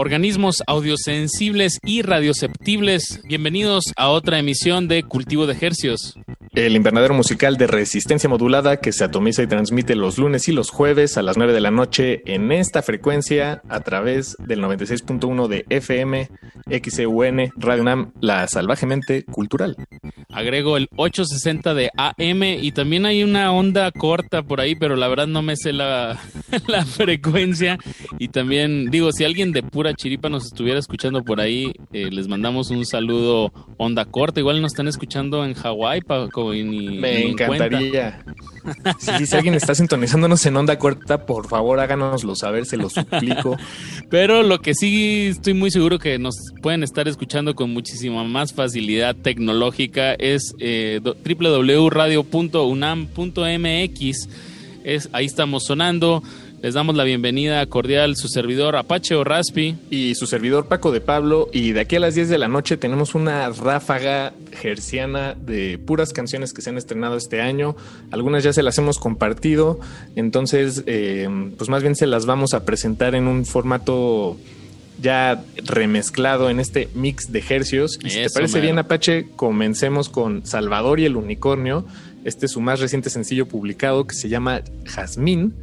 Organismos audiosensibles y radioceptibles, bienvenidos a otra emisión de Cultivo de Hercios. El invernadero musical de resistencia modulada que se atomiza y transmite los lunes y los jueves a las 9 de la noche en esta frecuencia a través del 96.1 de FM, XEUN, Radio Nam, la salvajemente cultural. Agrego el 860 de AM y también hay una onda corta por ahí, pero la verdad no me sé la, la frecuencia. Y también digo, si alguien de pura chiripa nos estuviera escuchando por ahí, eh, les mandamos un saludo onda corta. Igual nos están escuchando en Hawái, Paco, y ni- Me ni encantaría. Sí, si alguien está sintonizándonos en onda corta, por favor háganoslo saber, se lo suplico. Pero lo que sí estoy muy seguro que nos pueden estar escuchando con muchísima más facilidad tecnológica es eh, www.radio.unam.mx. Es, ahí estamos sonando. Les damos la bienvenida cordial su servidor Apache o Raspi. Y su servidor Paco de Pablo. Y de aquí a las 10 de la noche tenemos una ráfaga gerciana de puras canciones que se han estrenado este año. Algunas ya se las hemos compartido. Entonces, eh, pues más bien se las vamos a presentar en un formato ya remezclado en este mix de hercios. Y si te parece mero. bien, Apache, comencemos con Salvador y el Unicornio. Este es su más reciente sencillo publicado que se llama Jazmín.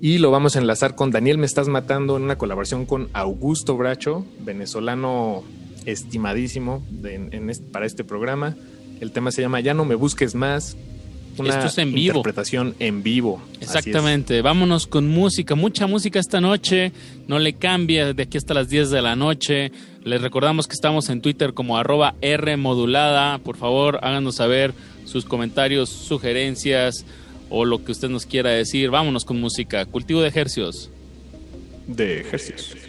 Y lo vamos a enlazar con Daniel Me Estás Matando en una colaboración con Augusto Bracho, venezolano estimadísimo de- en- este- para este programa. El tema se llama Ya no me busques más. Una Esto es en vivo. interpretación en vivo. Exactamente, vámonos con música, mucha música esta noche, no le cambia de aquí hasta las 10 de la noche. Les recordamos que estamos en Twitter como arroba R modulada, por favor háganos saber sus comentarios, sugerencias o lo que usted nos quiera decir. Vámonos con música, cultivo de ejercios. De ejercicios.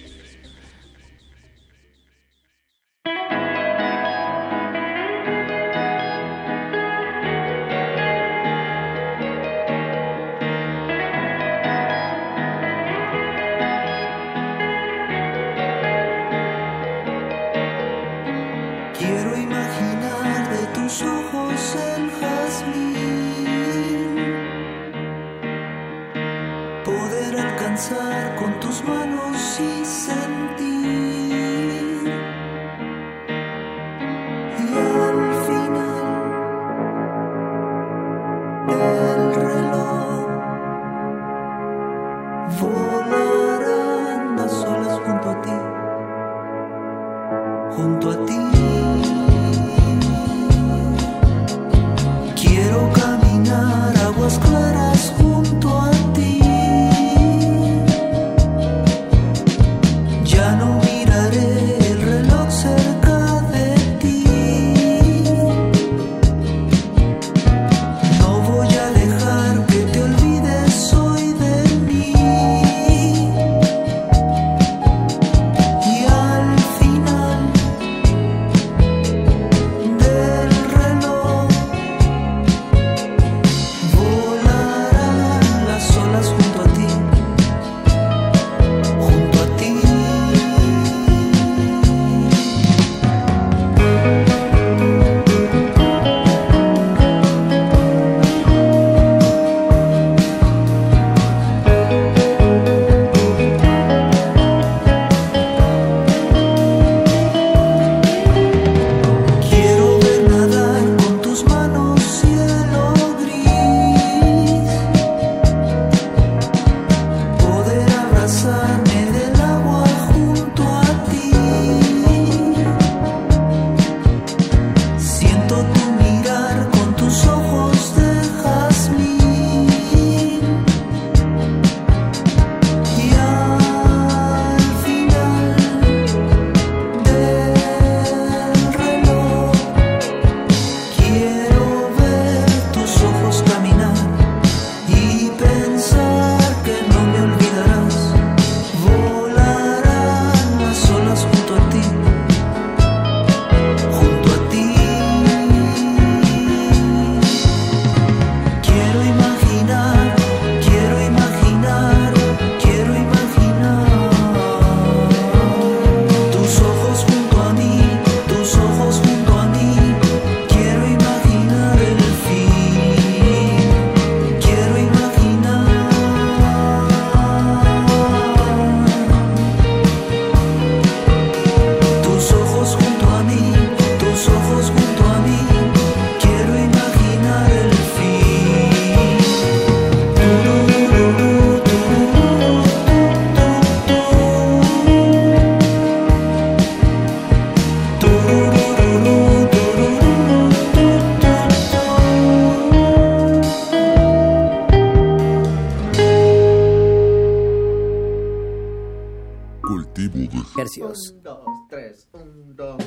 Tres, un, dos.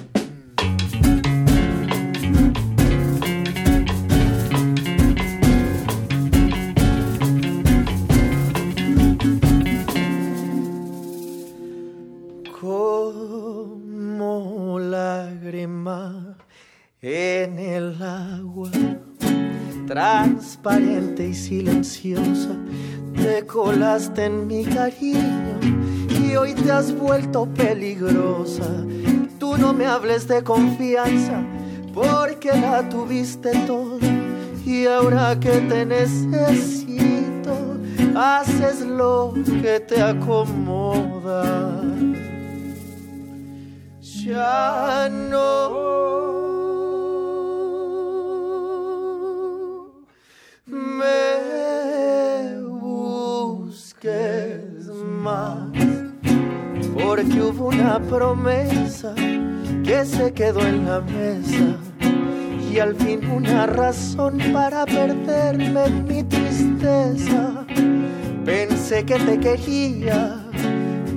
Como lágrima en el agua, transparente y silenciosa, te colaste en mi cariño y hoy te has vuelto peligrosa. Tú no me hables de confianza porque la tuviste toda y ahora que te necesito, haces lo que te acomoda. Ya no me busques más, porque hubo una promesa que se quedó en la mesa y al fin una razón para perderme en mi tristeza. Pensé que te quería,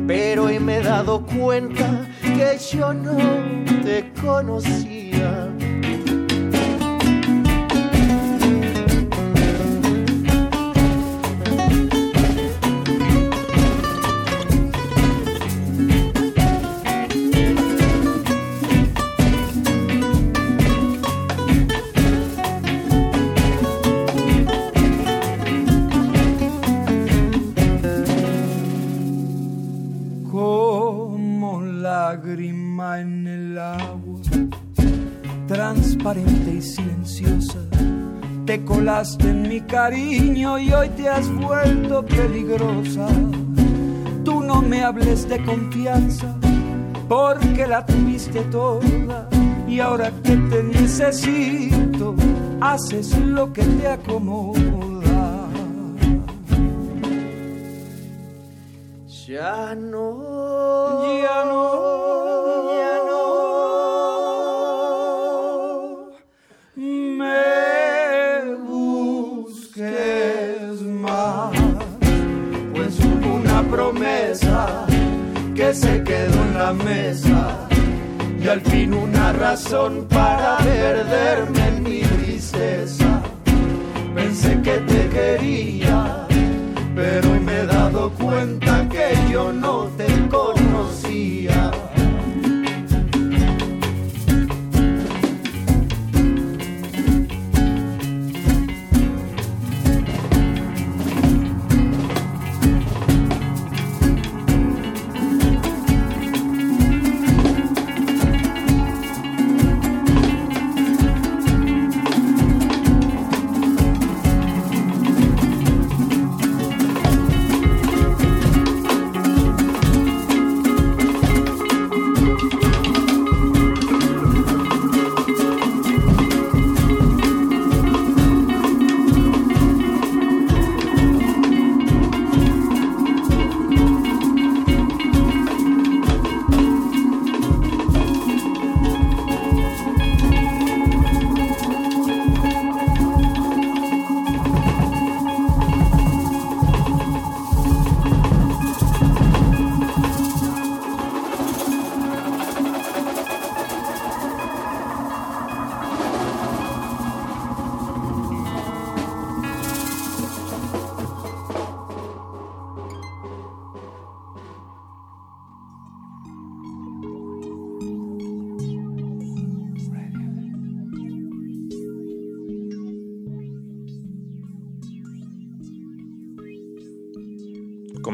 pero hoy me he dado cuenta que yo no te conocía. Transparente y silenciosa. Te colaste en mi cariño y hoy te has vuelto peligrosa. Tú no me hables de confianza, porque la tuviste toda. Y ahora que te necesito, haces lo que te acomoda. Ya no, Ya no, se quedó en la mesa y al fin una razón para perderme en mi tristeza. Pensé que te quería, pero hoy me he dado cuenta que yo no te conocía.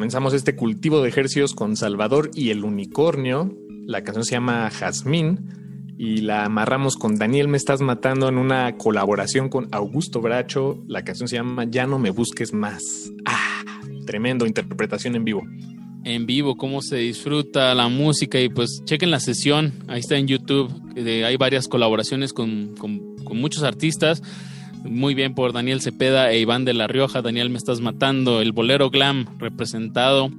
Comenzamos este cultivo de ejercicios con Salvador y el unicornio. La canción se llama Jazmín y la amarramos con Daniel Me Estás Matando en una colaboración con Augusto Bracho. La canción se llama Ya no me busques más. Ah, tremendo interpretación en vivo. en vivo, cómo se disfruta la música y pues chequen la sesión, ahí está en YouTube, eh, hay varias colaboraciones con, con- con muchos artistas, muy bien por Daniel Cepeda e Iván de la Rioja, Daniel Me Estás Matando, el bolero glam representado.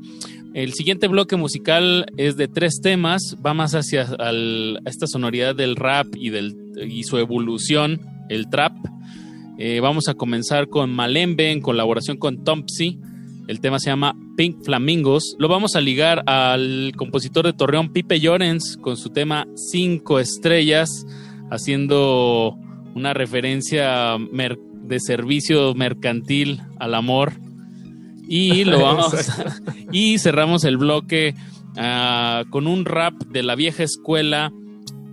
El siguiente bloque musical es de tres temas, va más hacia esta sonoridad del rap y, del, y su evolución, el trap. Eh, vamos a comenzar con Malembe en colaboración con Tompsy. El tema se llama Pink Flamingos. Lo vamos a ligar al compositor de Torreón, Pipe Llorens, con su tema Cinco Estrellas, haciendo una referencia de servicio mercantil al amor. Y lo vamos y cerramos el bloque ah, con un rap de la vieja escuela,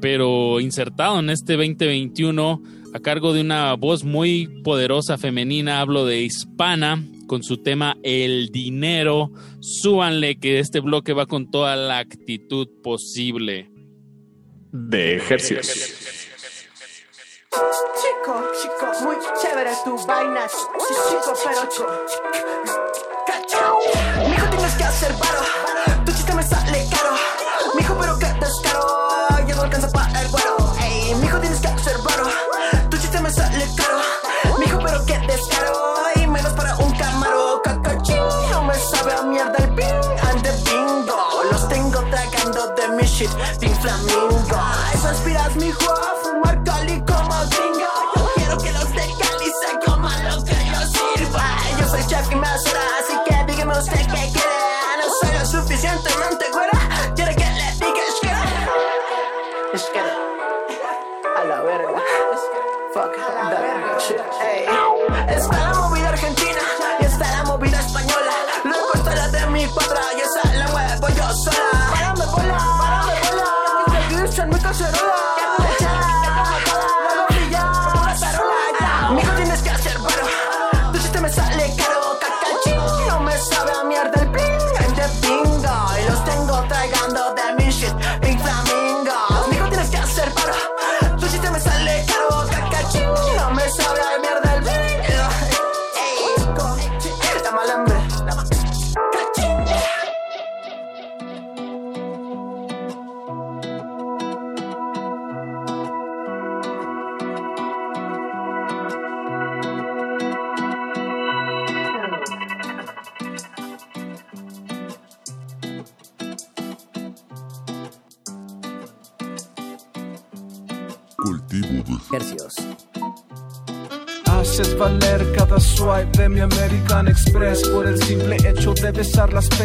pero insertado en este 2021 a cargo de una voz muy poderosa femenina. Hablo de Hispana con su tema El dinero. Súbanle que este bloque va con toda la actitud posible. De ejercicios. Chico, chico, muy chévere tu vaina. Chico, pero chico. Mijo, tienes que hacer paro. Tu chiste me sale caro. Mijo, pero qué descaro. Ya no alcanza para el vuelo. Ey, mijo, tienes que hacer paro. Tu chiste me sale caro. Mijo, pero qué descaro. Y menos para un camaro. Cacachín, no me sabe a mierda el ping. And bingo. Los tengo tragando de mi shit. Pink flamingo. Eso aspiras, mijo,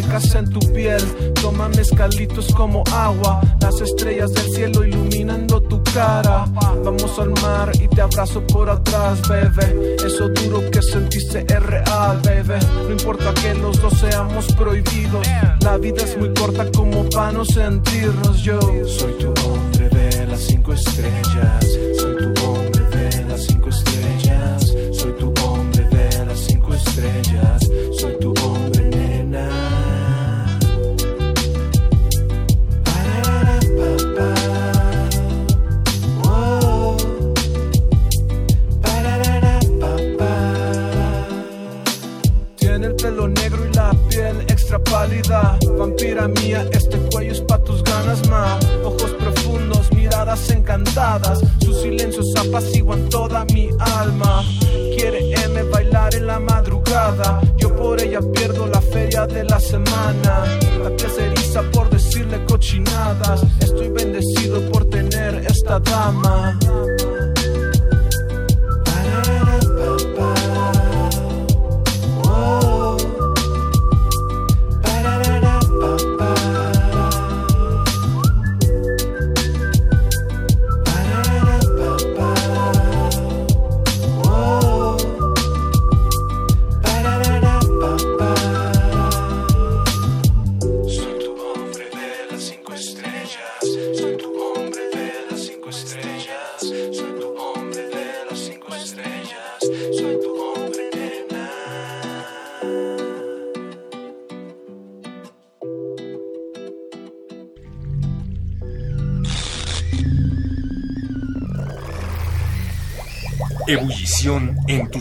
pecas en tu piel. Toma mezcalitos como agua, las estrellas del cielo iluminando tu cara. Vamos al mar y te abrazo por atrás, bebé. Eso duro que sentiste es real, bebé. No importa que los dos seamos prohibidos. La vida es muy corta como para no sentirnos. Yo soy tu hombre de las cinco estrellas.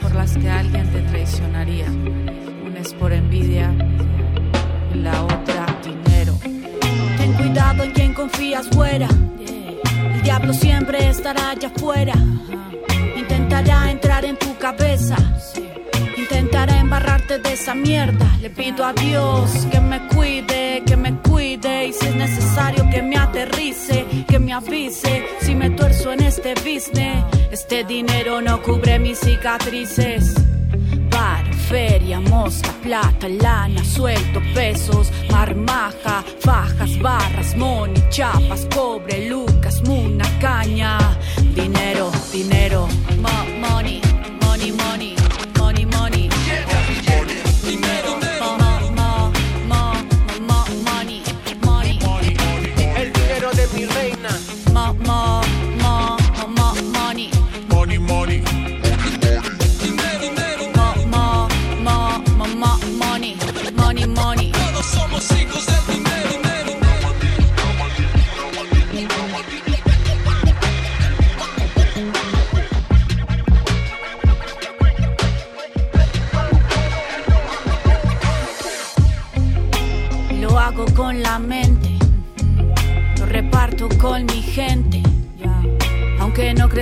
por las que alguien te traicionaría. Una es por envidia y la otra dinero. Ten cuidado en quien confías fuera. El diablo siempre estará allá afuera. Intentará entrar en tu cabeza. De esa mierda. Le pido a Dios que me cuide, que me cuide. Y si es necesario que me aterrice, que me avise. Si me tuerzo en este business, este dinero no cubre mis cicatrices. Bar, feria, mosca, plata, lana, suelto, pesos, marmaja, fajas, barras, money, chapas, cobre, lucas, muna, caña. Dinero, dinero, mo- money,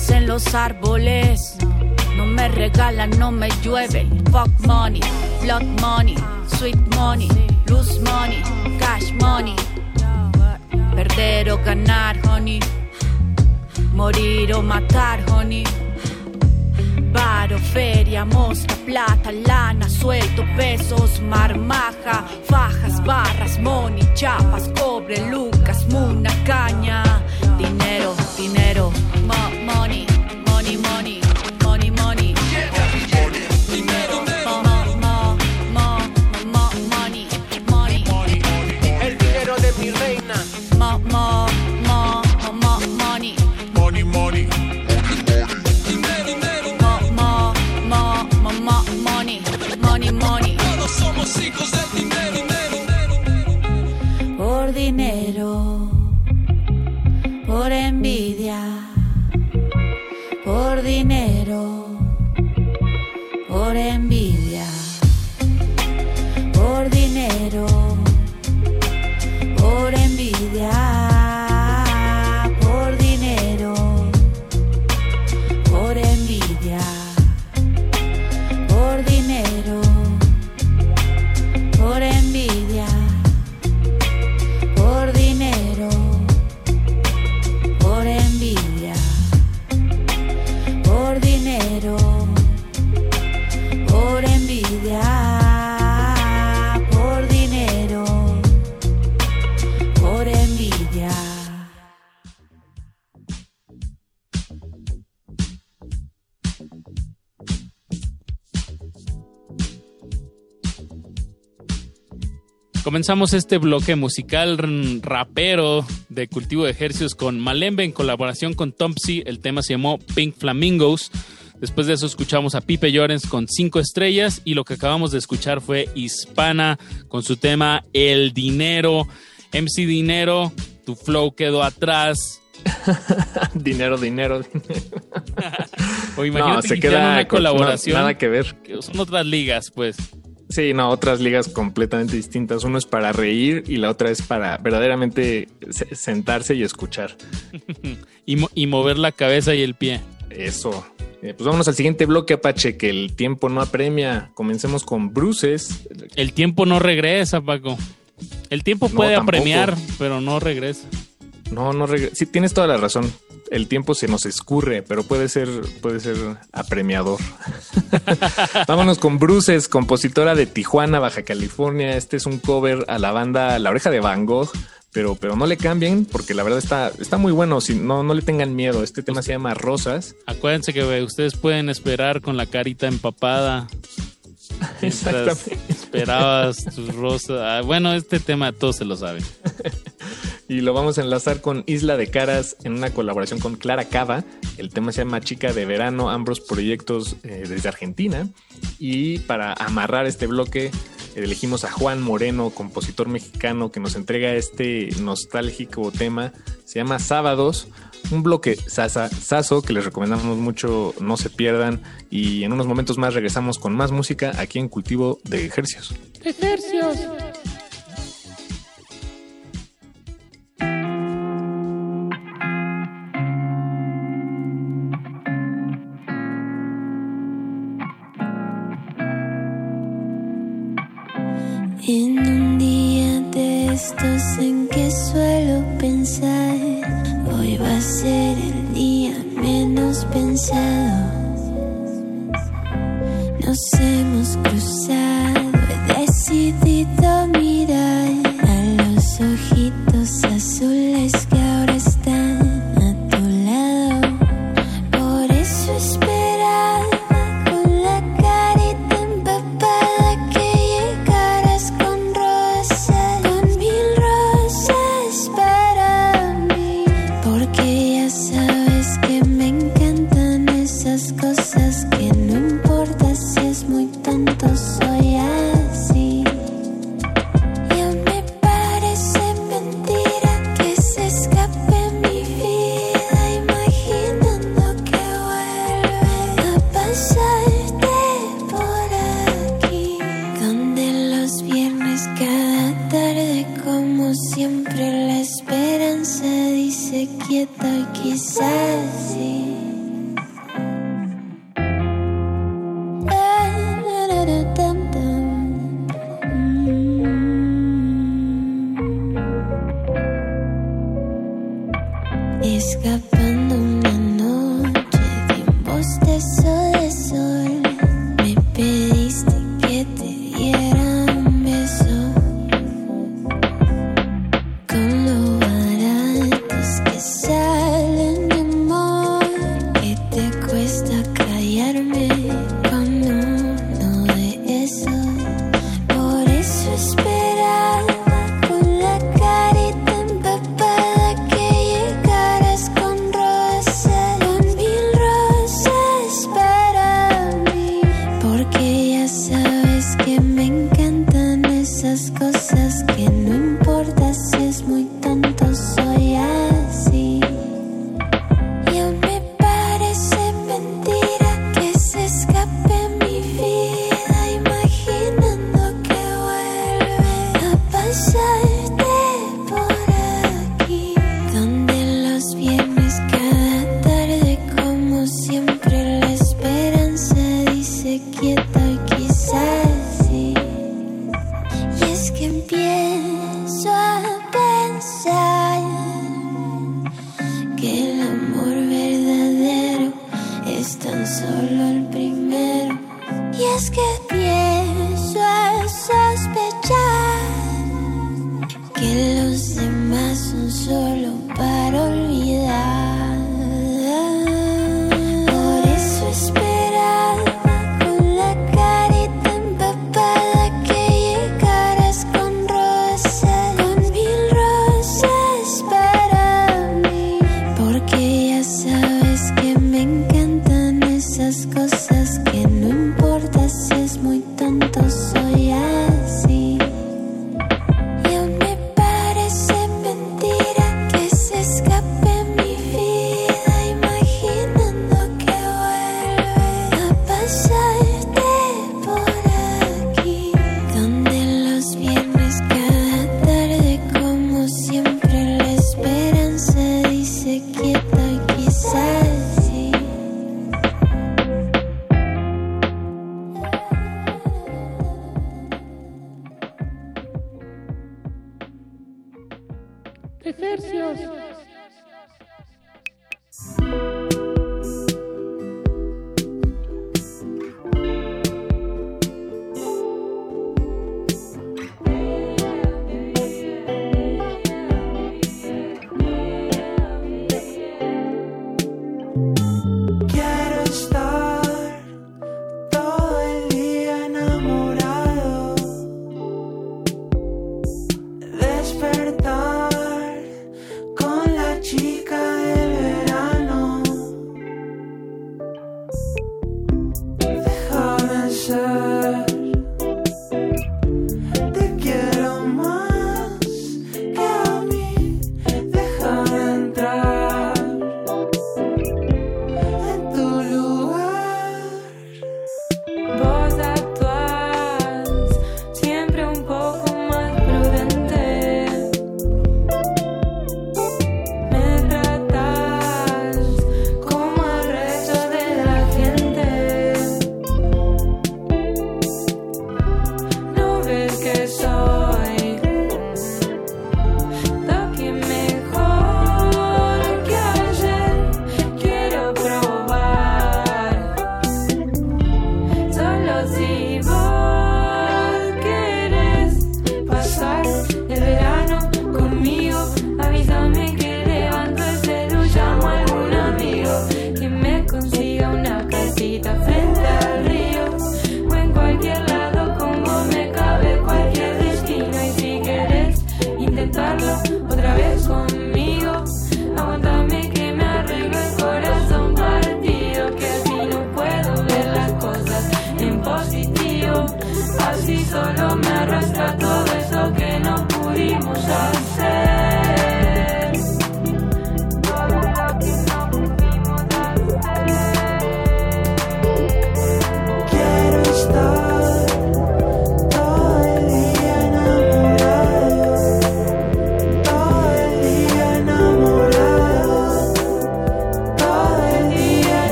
Crecen los árboles, no me regalan, no me llueve. Fuck money, blood money, sweet money, loose money, cash money. Perder o ganar, honey. Morir o matar, honey. Feria, mosca, plata, lana, suelto, pesos, marmaja, fajas, barras, money, chapas, cobre, lucas, muna, caña, dinero, dinero, mo- money, Comenzamos este bloque musical rapero de cultivo de ejercicios con Malembe en colaboración con Tompsy. El tema se llamó Pink Flamingos. Después de eso escuchamos a Pipe Llorens con cinco estrellas y lo que acabamos de escuchar fue Hispana con su tema El Dinero. MC Dinero, tu flow quedó atrás. dinero, dinero, dinero. O imagínate No, se que queda una colaboración. nada que ver. que Son otras ligas, pues. Sí, no, otras ligas completamente distintas. Uno es para reír y la otra es para verdaderamente se- sentarse y escuchar. y, mo- y mover la cabeza y el pie. Eso. Eh, pues vámonos al siguiente bloque, Apache, que el tiempo no apremia. Comencemos con Bruces. El tiempo no regresa, Paco. El tiempo No, puede tampoco. apremiar, pero no regresa. No, no regre- Sí, tienes toda la razón. El tiempo se nos escurre, pero puede ser, puede ser apremiador. Vámonos con Bruces, compositora de Tijuana, Baja California. Este es un cover a la banda La Oreja de Van Gogh, pero, pero no le cambien porque la verdad está, está muy bueno. Si, no, no le tengan miedo. Este tema se llama Rosas. Acuérdense que ustedes pueden esperar con la carita empapada. Exactamente. Esperabas tus rosas. Ah, bueno, este tema todos se lo saben. y lo vamos a enlazar con Isla de Caras en una colaboración con Clara Cava. El tema se llama Chica de Verano, ambos proyectos eh, desde Argentina. Y para amarrar este bloque, elegimos a Juan Moreno, compositor mexicano, que nos entrega este nostálgico tema. Se llama Sábados. Un bloque sasa, saso que les recomendamos mucho, no se pierdan. Y en unos momentos más regresamos con más música aquí en Cultivo de Ejercios. Ejercios. gestos en que suelo pensar. Hoy va a ser el día menos pensado. Nos hemos cruzado, he decidido mi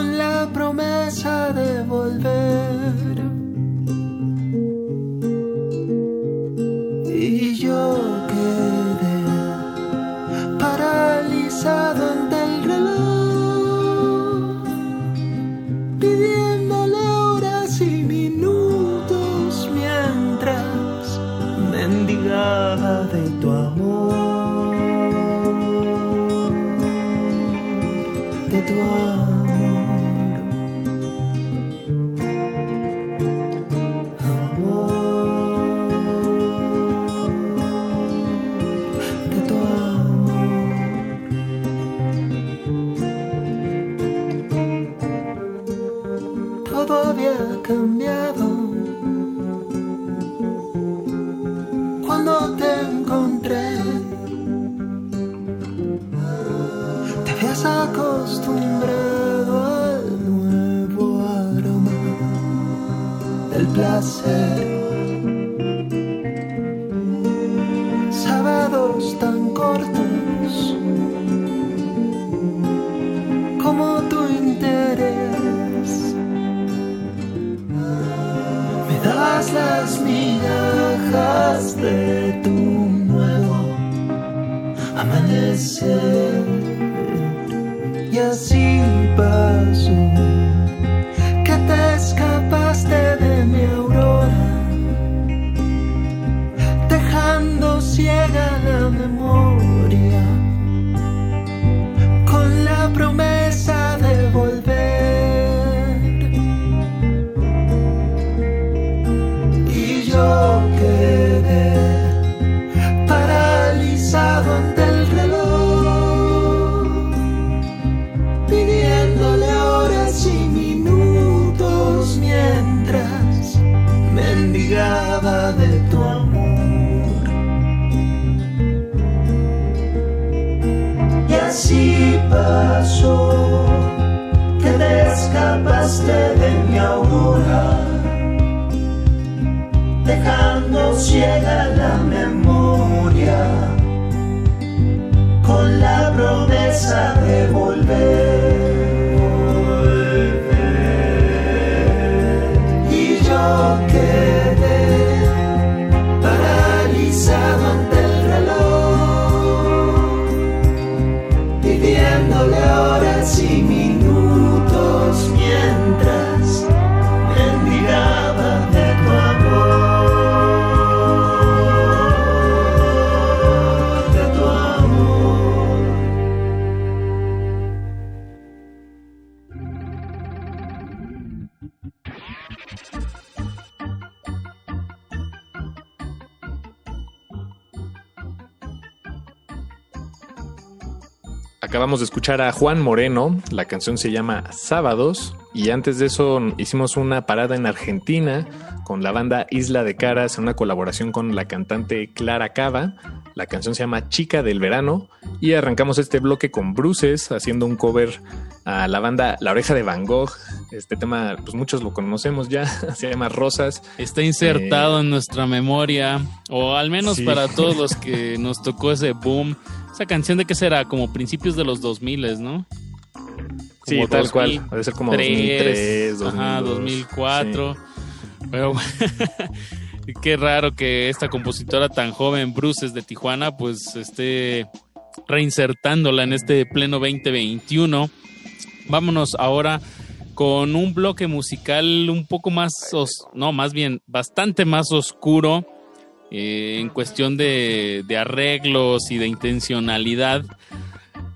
con la promesa de volver escuchar a Juan Moreno, la canción se llama Sábados y antes de eso hicimos una parada en Argentina con la banda Isla de Caras en una colaboración con la cantante Clara Cava. La canción se llama Chica del Verano y arrancamos este bloque con Bruces haciendo un cover a la banda La Oreja de Van Gogh. Este tema, pues muchos lo conocemos ya, se llama Rosas. Está insertado en nuestra memoria, o al menos sí. para todos los que nos tocó ese boom. Esa canción de qué será, como principios de los 2000, ¿no? Sí, tal cual. Debe ser como 2003, Ajá, 2002, 2004. Pero qué raro que esta compositora tan joven, Bruces de Tijuana, pues esté reinsertándola en este pleno 2021. Vámonos ahora con un bloque musical un poco más, no, más bien bastante más oscuro eh, en cuestión de, arreglos y de intencionalidad.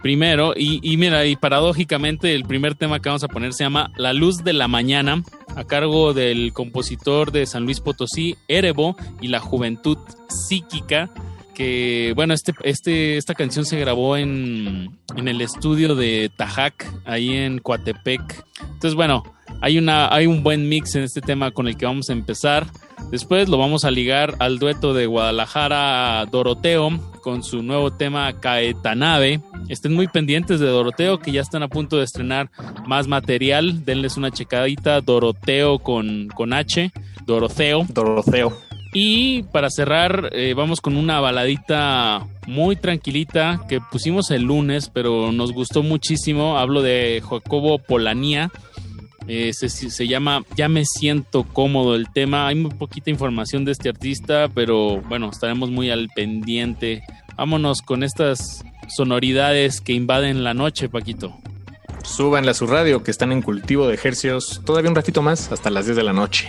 Primero, y, y, mira, y paradójicamente el primer tema que vamos a poner se llama La Luz de la Mañana, a cargo del compositor de San Luis Potosí, Erebo, y la Juventud Psíquica que bueno, este, este, esta canción se grabó en, en el estudio de Tajac, ahí en Coatepec. Entonces, bueno, hay, una, hay un buen mix en este tema con el que vamos a empezar. Después lo vamos a ligar al dueto de Guadalajara Doroteo con su nuevo tema Caetanave. Estén muy pendientes de Doroteo que ya están a punto de estrenar más material. Denles una checadita. Doroteo con, con H. Doroteo. Doroteo. Y para cerrar, eh, vamos con una baladita muy tranquilita que pusimos el lunes, pero nos gustó muchísimo. Hablo de Jacobo Polanía. Eh, se, se, llama Ya me siento cómodo el tema. Hay muy poquita información de este artista, pero bueno, estaremos muy al pendiente. Vámonos con estas sonoridades que invaden la noche, Paquito. Súbanle a su radio que están en cultivo de ejercios todavía un ratito más hasta las 10 de la noche.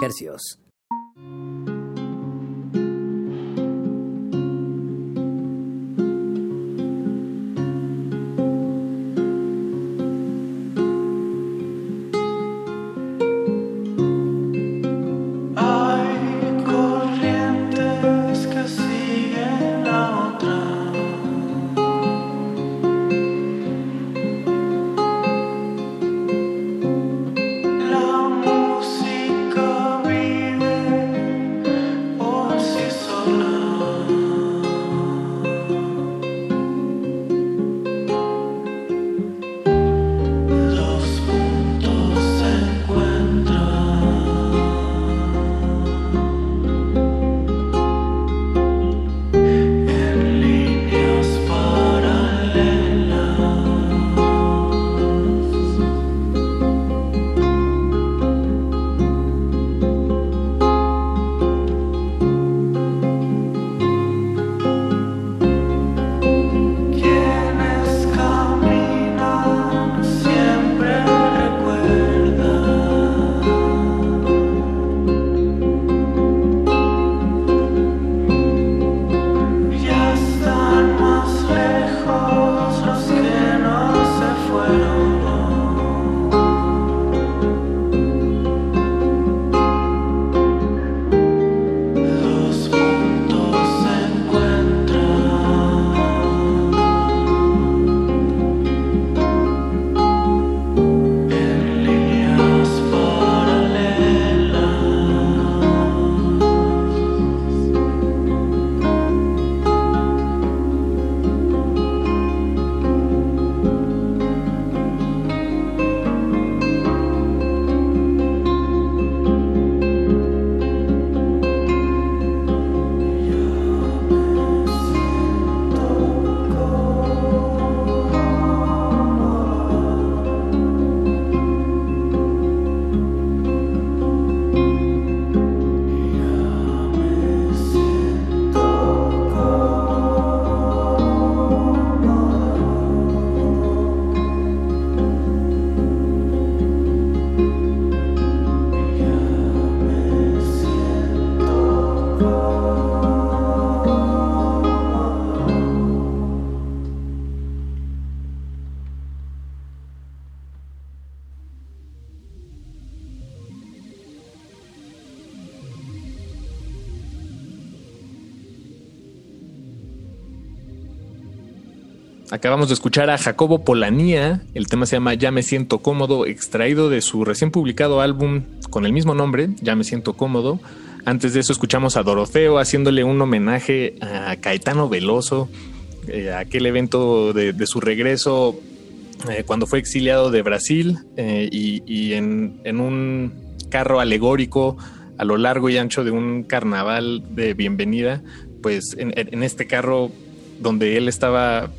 Hercios. Acabamos de escuchar a Jacobo Polanía, el tema se llama Ya me siento cómodo, extraído de su recién publicado álbum con el mismo nombre, Ya me siento cómodo. Antes de eso escuchamos a Doroteo haciéndole un homenaje a Caetano Veloso, eh, aquel evento de, su regreso eh, cuando fue exiliado de Brasil eh, y, en, un carro alegórico a lo largo y ancho de un carnaval de bienvenida, pues en este carro donde él estaba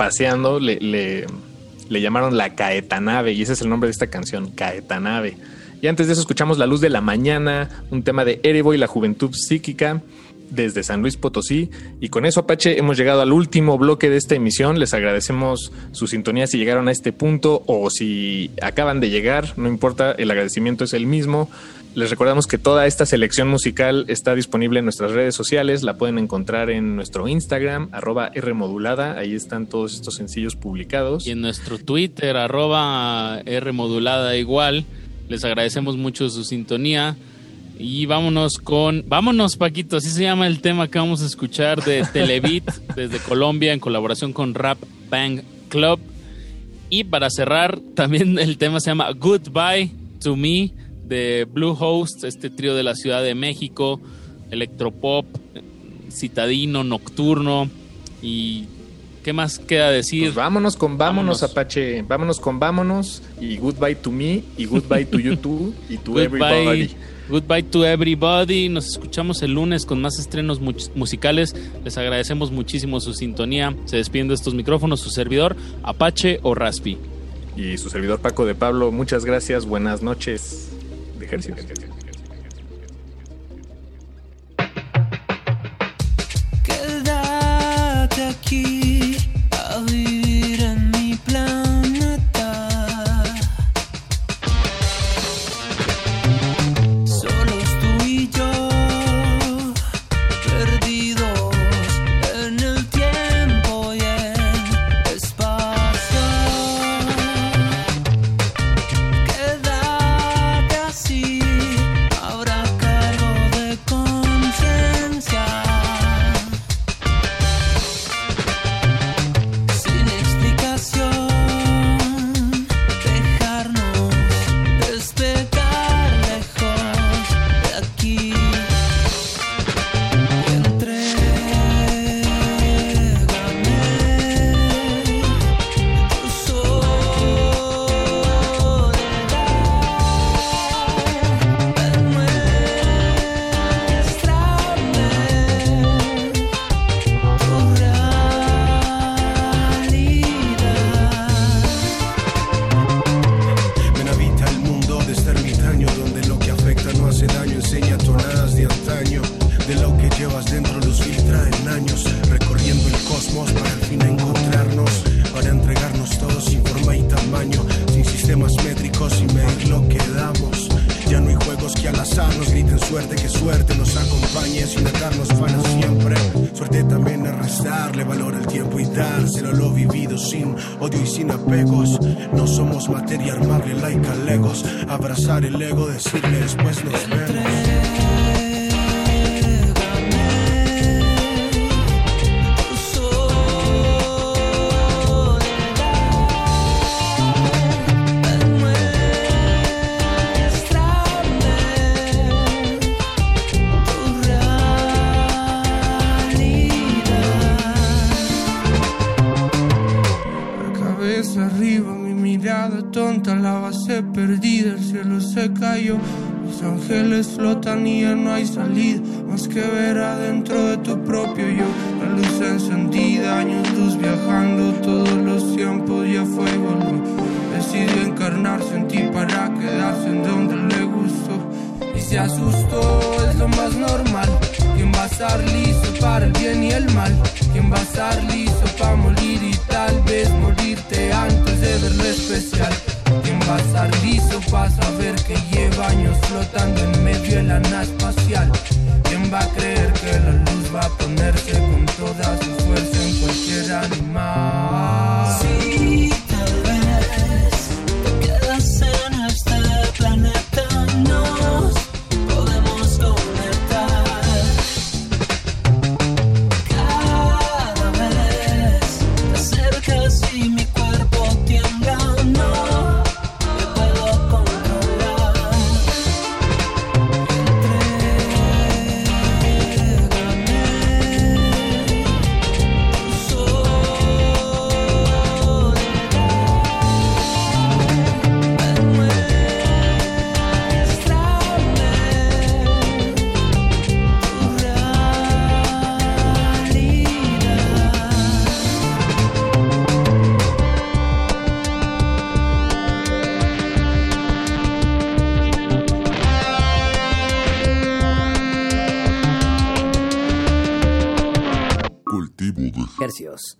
paseando le, le, llamaron la Caetanave y ese es el nombre de esta canción, Caetanave. Y antes de eso escuchamos La Luz de la Mañana, un tema de Erebo y la Juventud Psíquica desde San Luis Potosí. Y con eso, Apache, hemos llegado al último bloque de esta emisión. Les agradecemos su sintonía si llegaron a este punto o si acaban de llegar, no importa, el agradecimiento es el mismo. Les recordamos que toda esta selección musical está disponible en nuestras redes sociales. La pueden encontrar en nuestro Instagram, arroba Rmodulada. Ahí están todos estos sencillos publicados. Y en nuestro Twitter, arroba Rmodulada igual. Les agradecemos mucho su sintonía. Y vámonos con. Vámonos, Paquito. Así se llama el tema que vamos a escuchar de Televit desde Colombia en colaboración con Rap Bang Club. Y para cerrar, también el tema se llama Goodbye to Me de Blue Host, este trío de la Ciudad de México, electropop, citadino, nocturno y ¿qué más queda decir? Pues vámonos con vámonos, vámonos, Apache, vámonos con vámonos y goodbye to me y goodbye to you too y to goodbye, everybody. Goodbye to everybody. Nos escuchamos el lunes con más estrenos mu musicales. Les agradecemos muchísimo su sintonía. Se despiden de estos micrófonos su servidor Apache o Raspi. Y su servidor Paco de Pablo. Muchas gracias. Buenas noches de ejercicio. Quédate aquí base perdida, el cielo se cayó. Los ángeles flotan y ya no hay salida, más que ver adentro de tu propio yo. La luz encendida, años luz viajando, todos los tiempos ya fue y volvió. Decidió encarnarse en ti para quedarse en donde le gustó. Y se asustó, es lo más normal. ¿Quién va a estar listo para el bien y el mal? ¿Quién va a estar listo para morir y tal vez morirte antes de ver lo especial? ¿Quién va a saber que lleva años flotando en medio de la espacial? ¿Quién va a creer que la luz va a ponerse con toda su fuerza en cualquier animal? Hercios.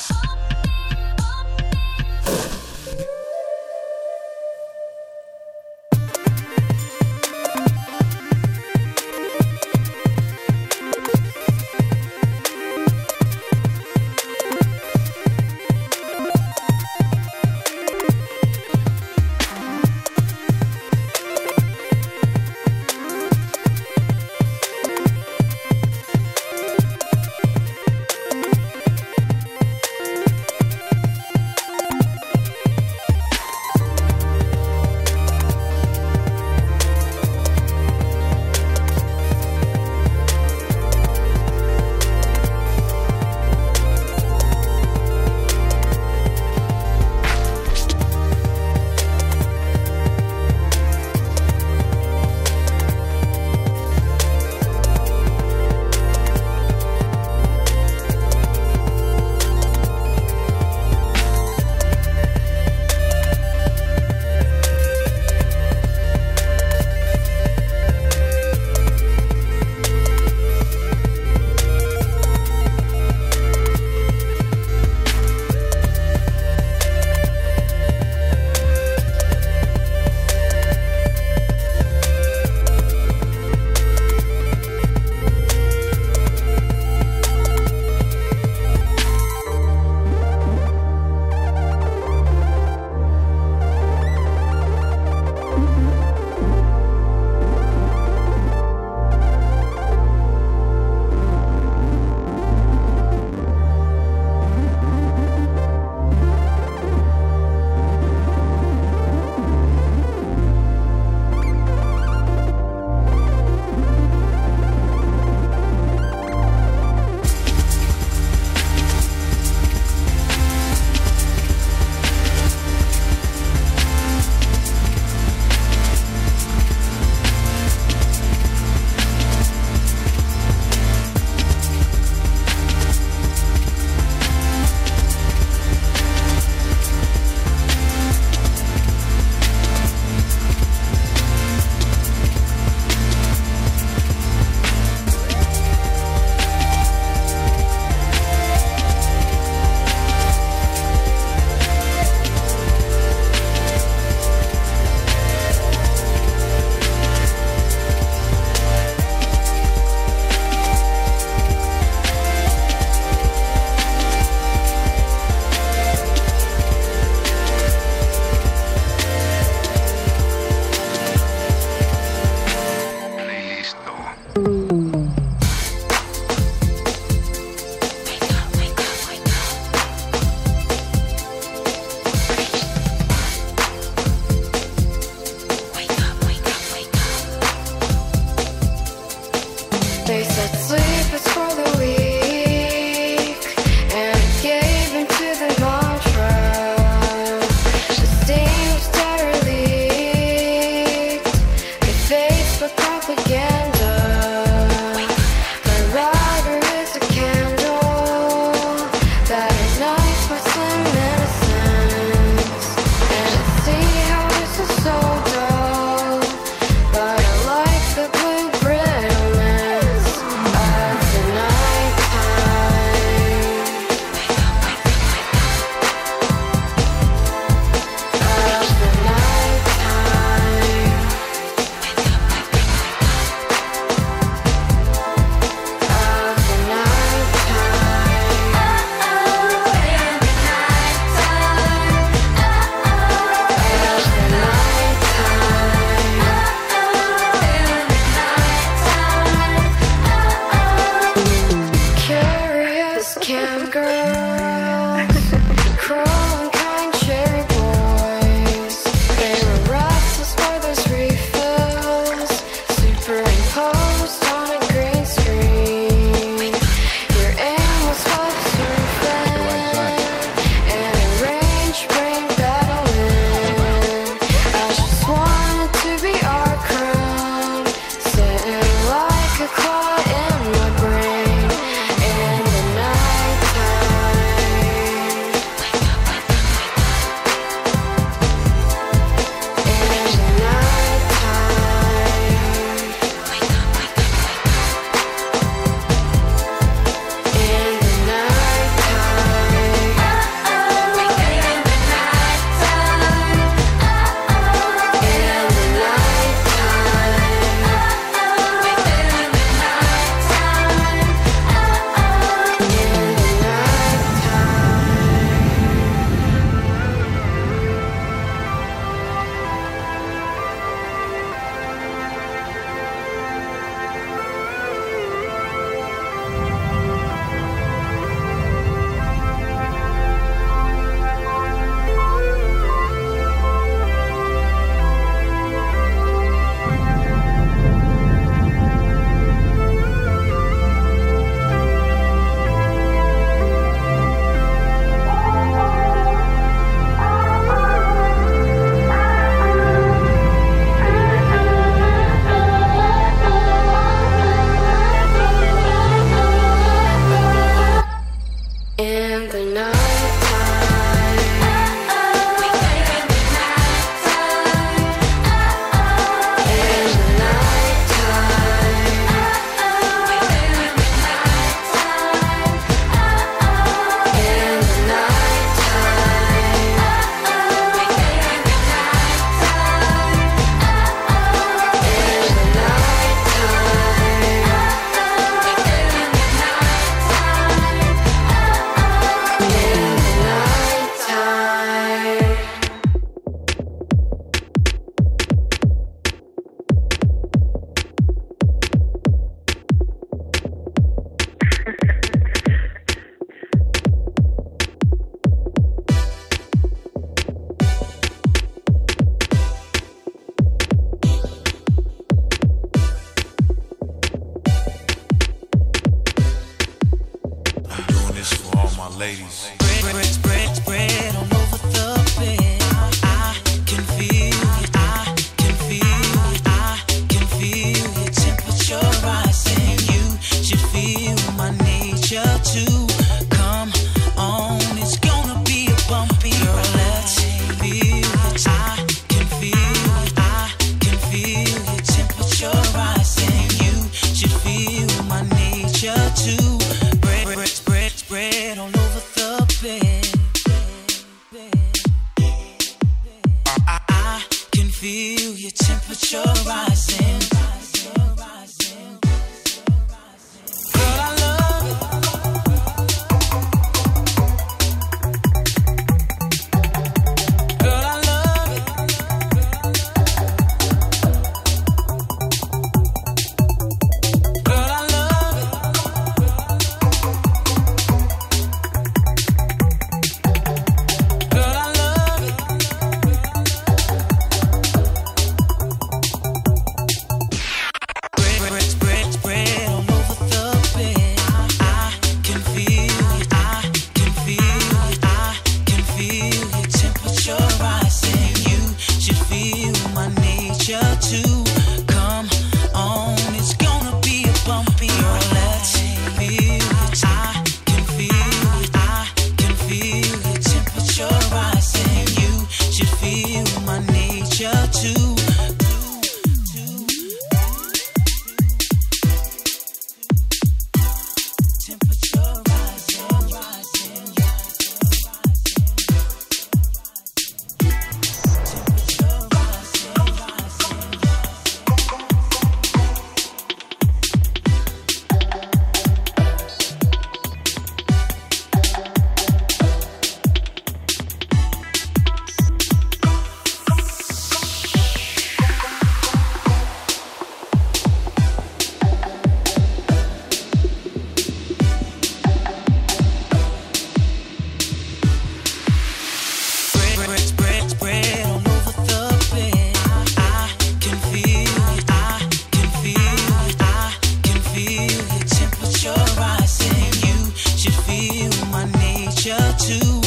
My nature too.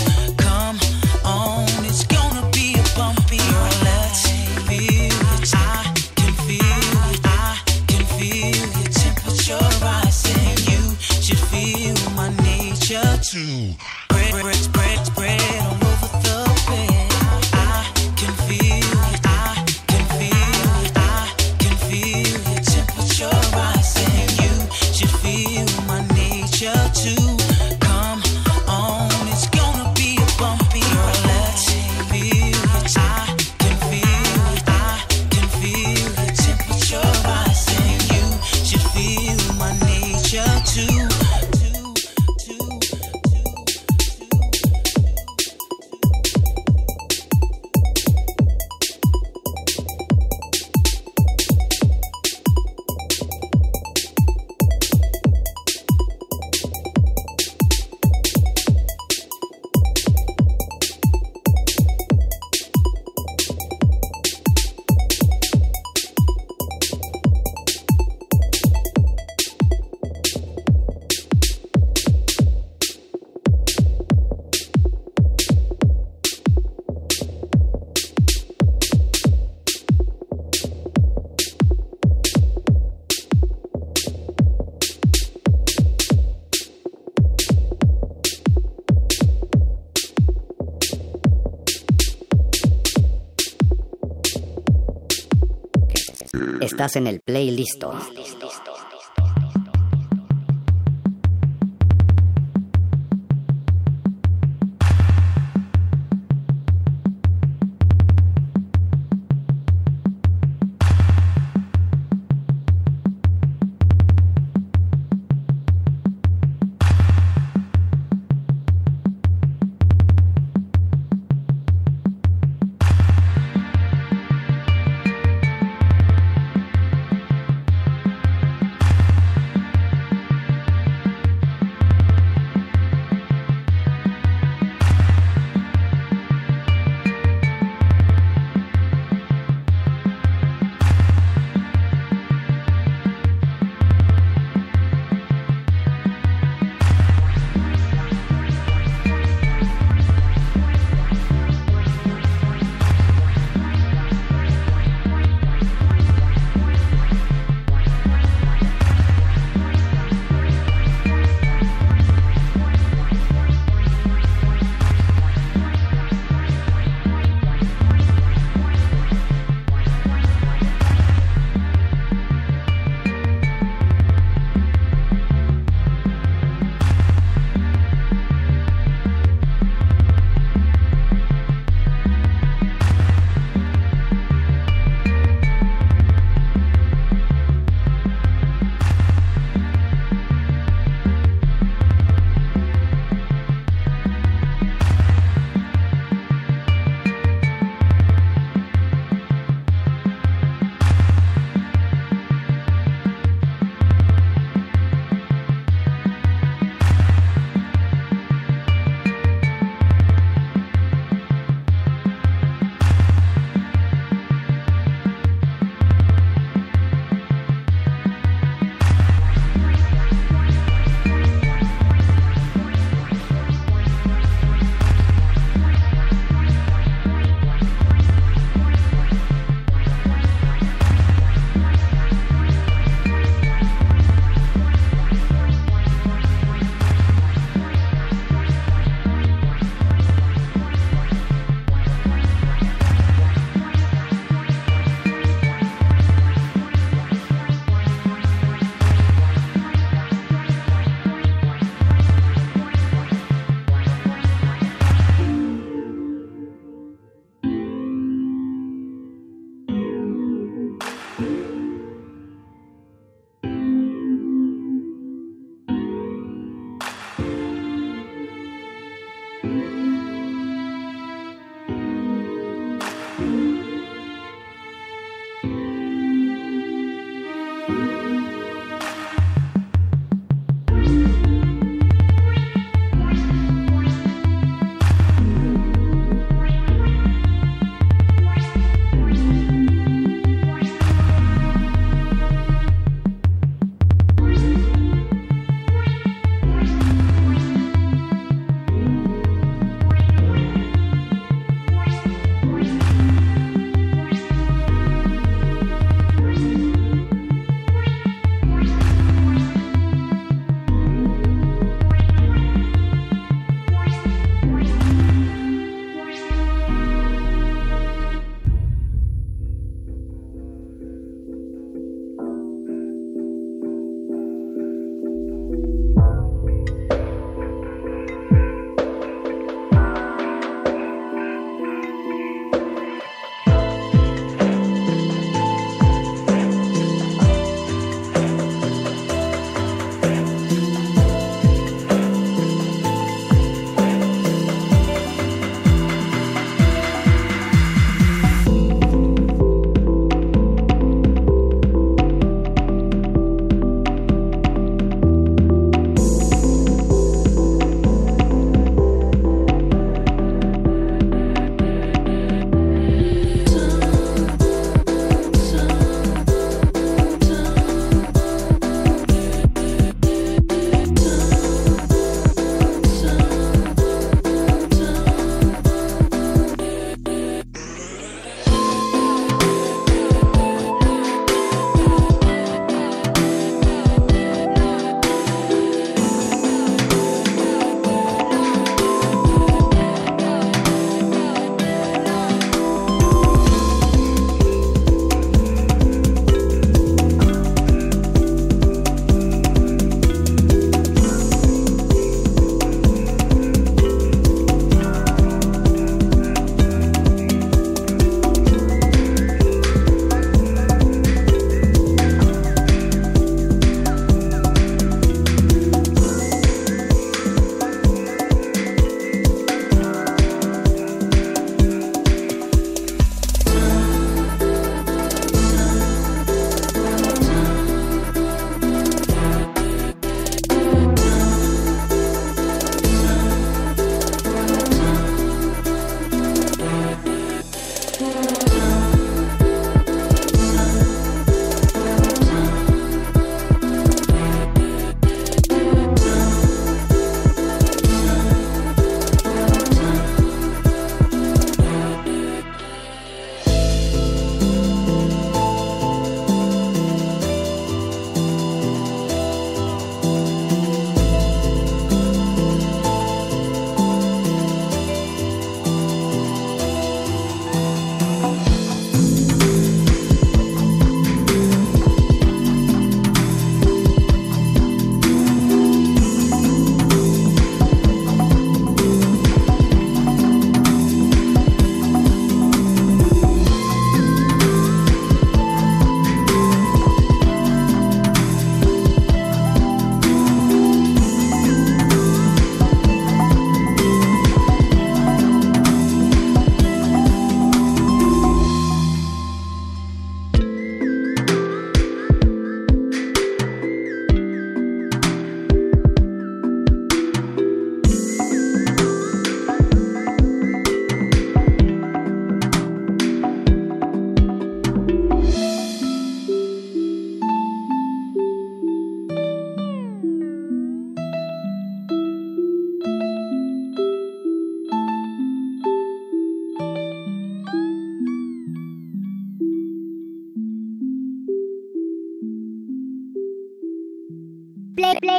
En el playlist.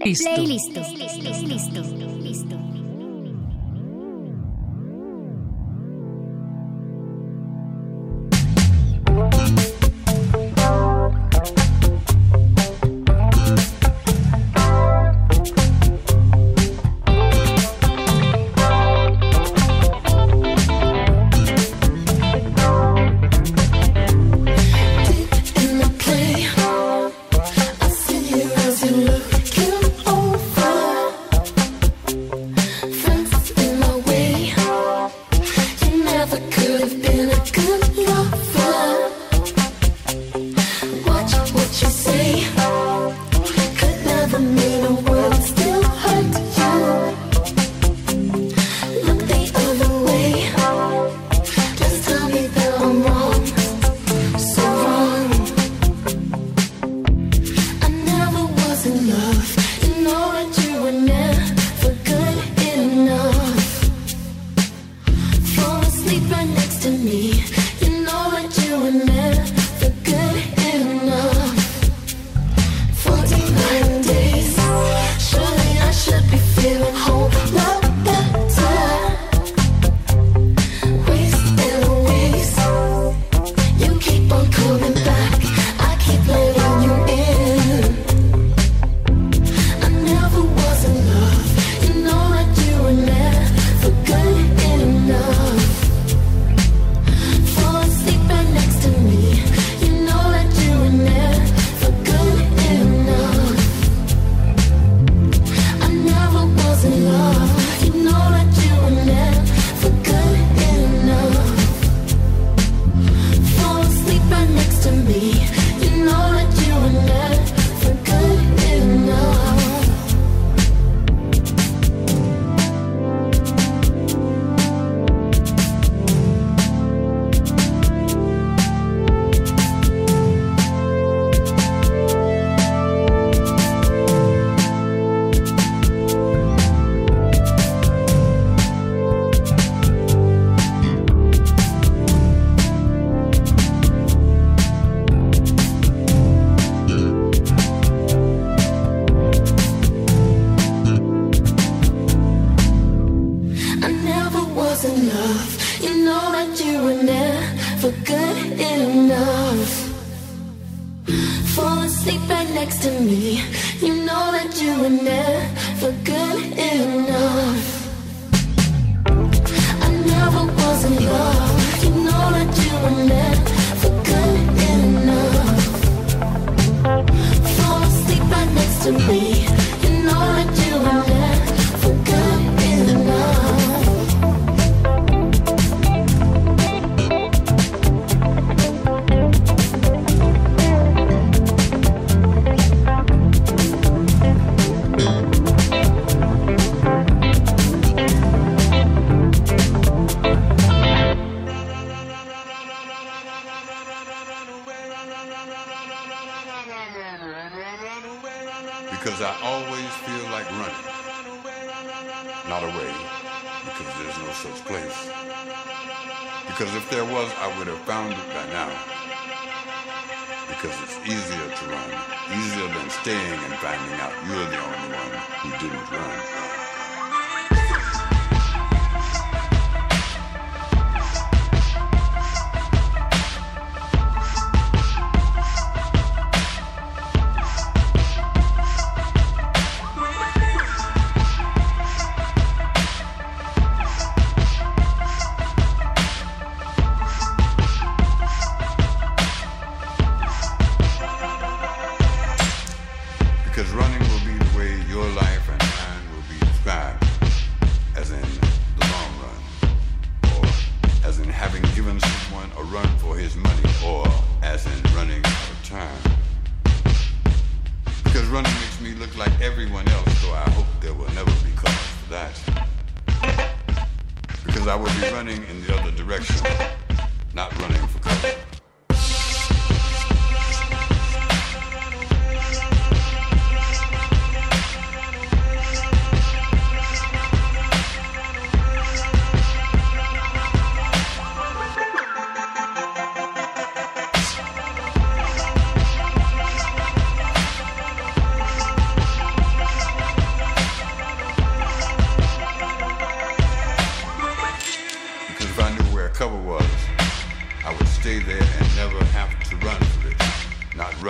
Play, play, Listo. Listo. Listo.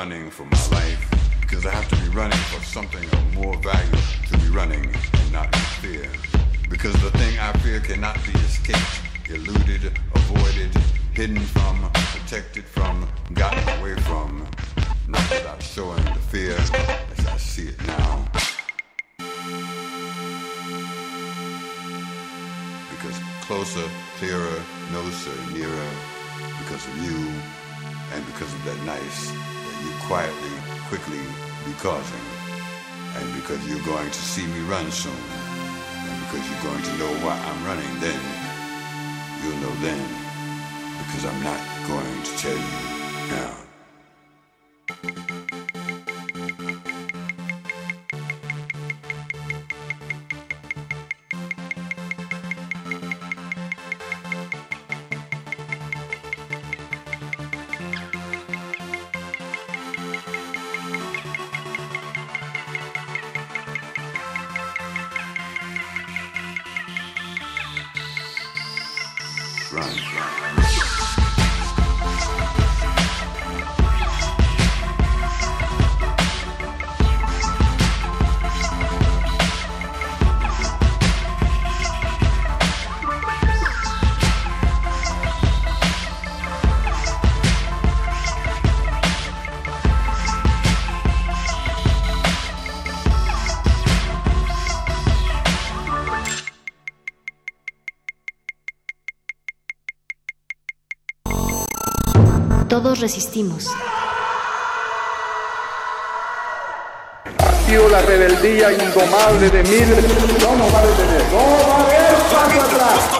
Running for my life, because I have to be running for something of more value to be running and not fear. Because the thing I fear cannot be escaped, eluded, avoided, hidden from, protected from, gotten away from. Not without showing the fear as I see it now. Because closer, clearer, closer, nearer, because of you, and because of that nice you quietly, quickly be causing. And because you're going to see me run soon. And because you're going to know why I'm running then. You'll know then. Because I'm not going to tell you now. Resistimos. Ha sido la rebeldía indomable de miles. No nos va a detener. No va a haber paso atrás.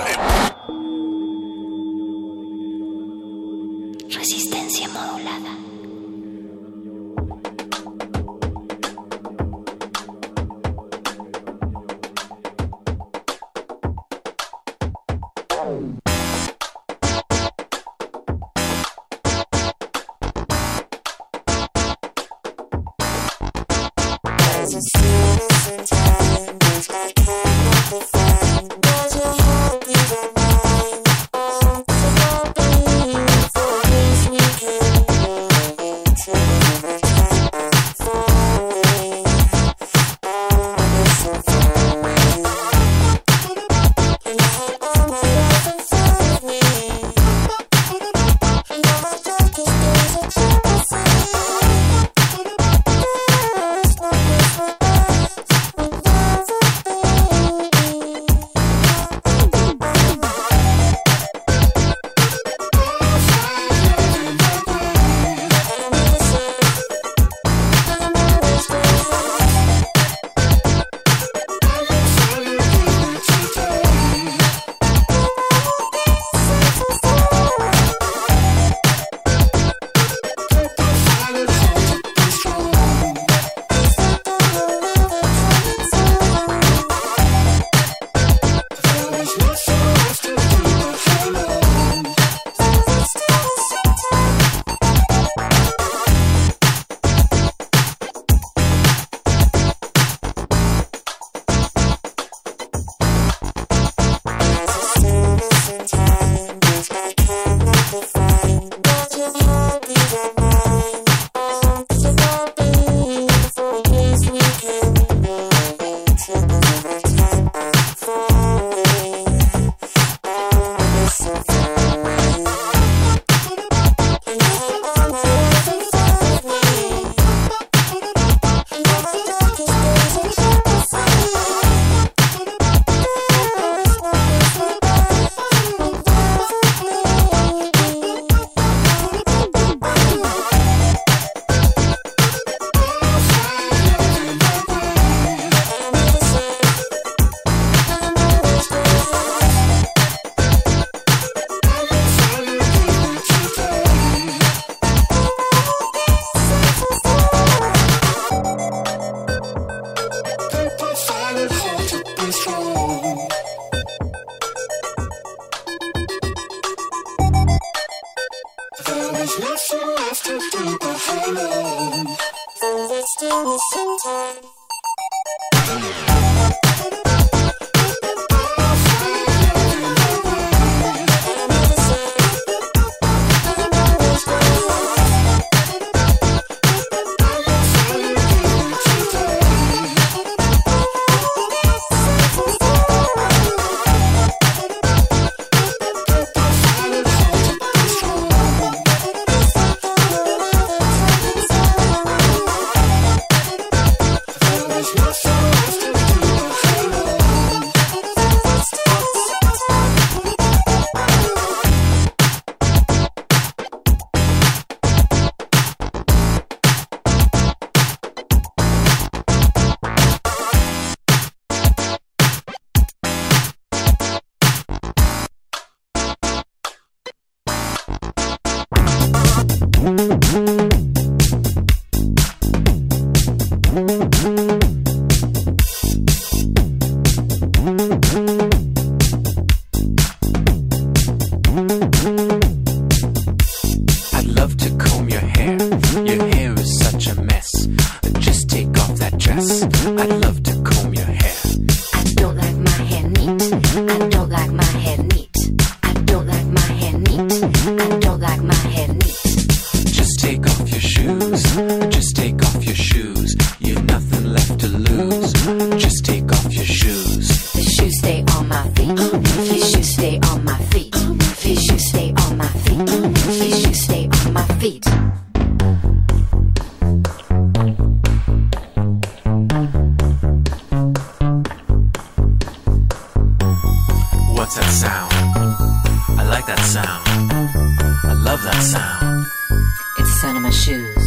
Sound. It's cinema shoes.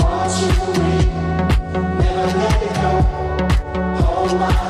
Watch it away, never let it go. Hold my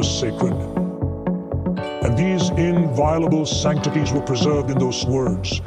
was sacred. And these inviolable sanctities were preserved in those words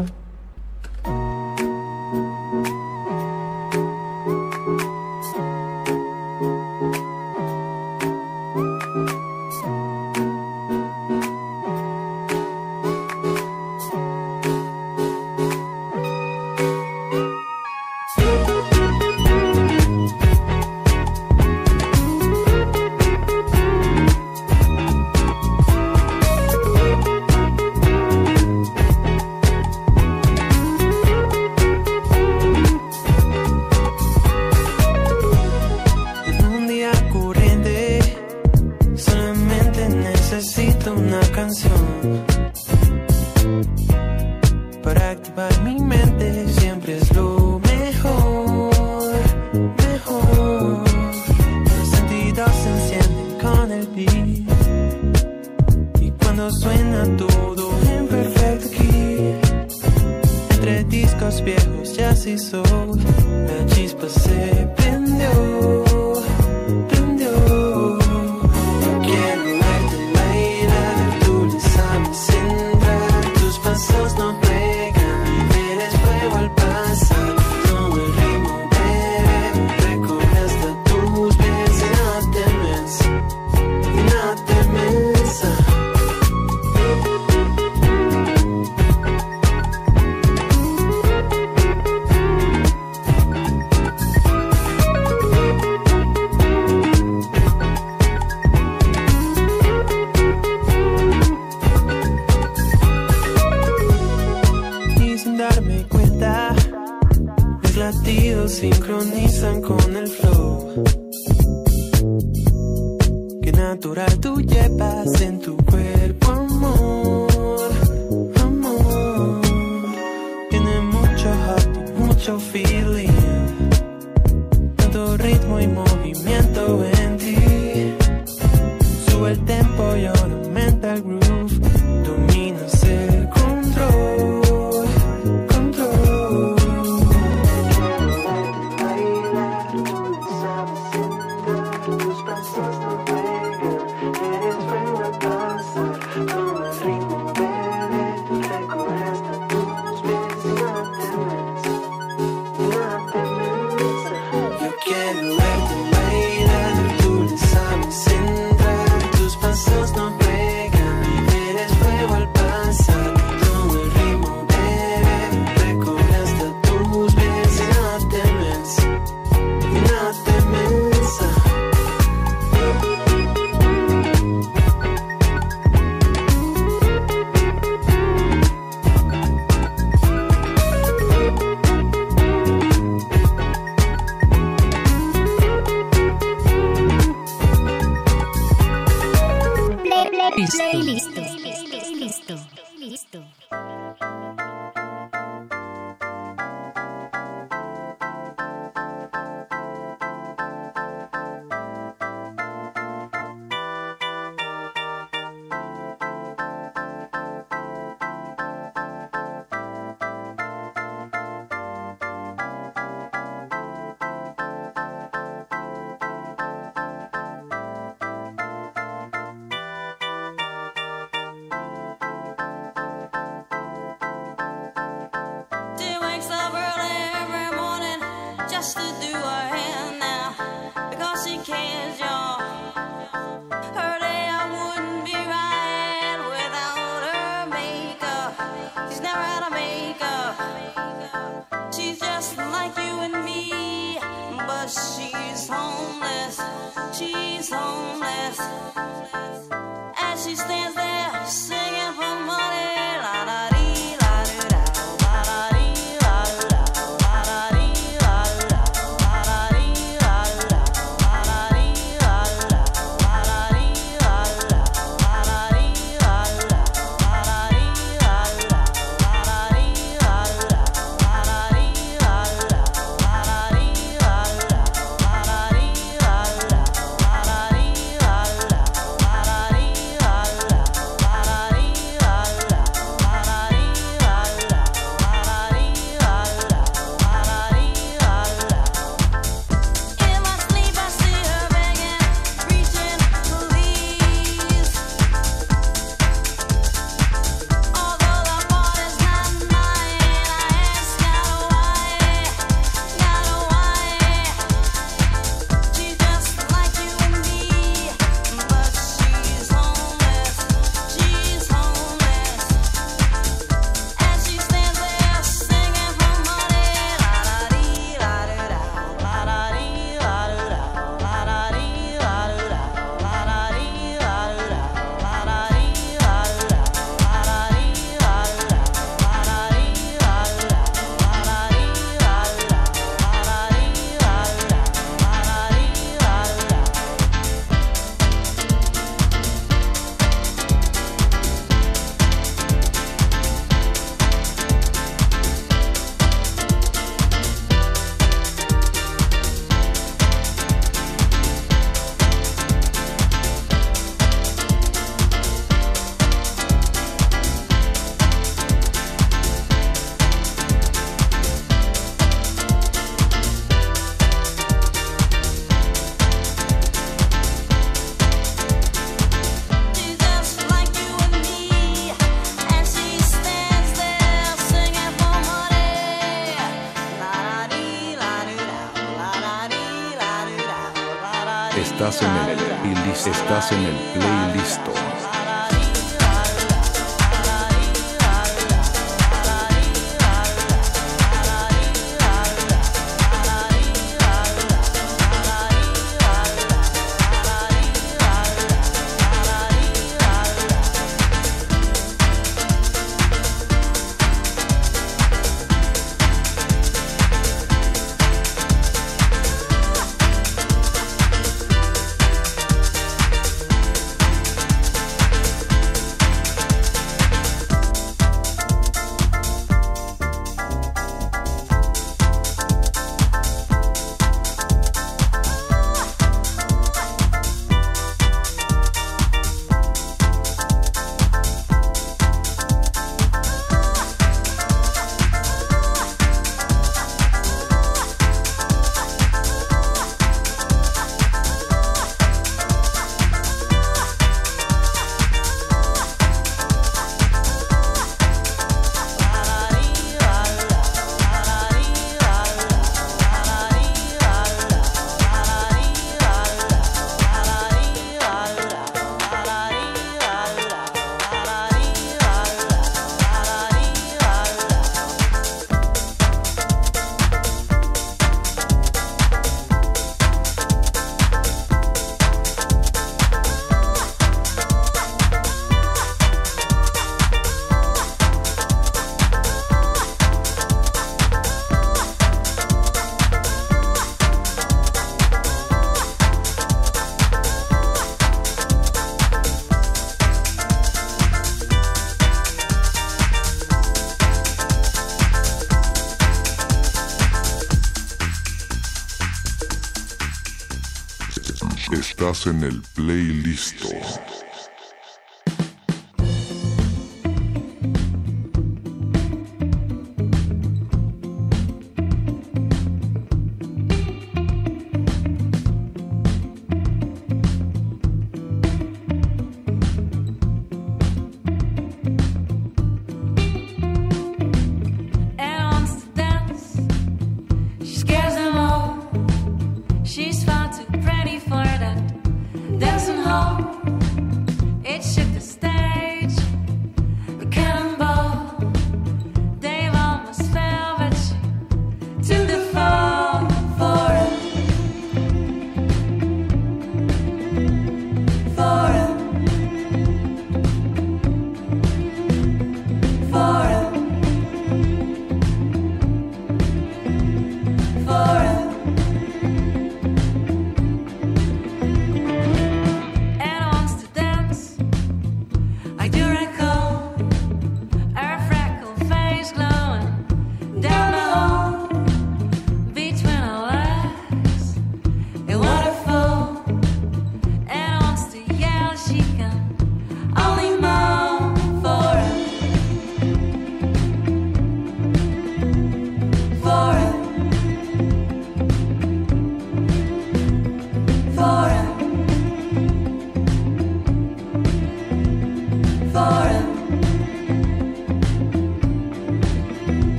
en el playlist.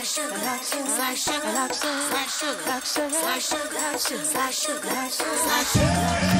Slice sugar, slice sugar, slice sugar, slice sugar, slice sugar, slice sugar, slice sugar.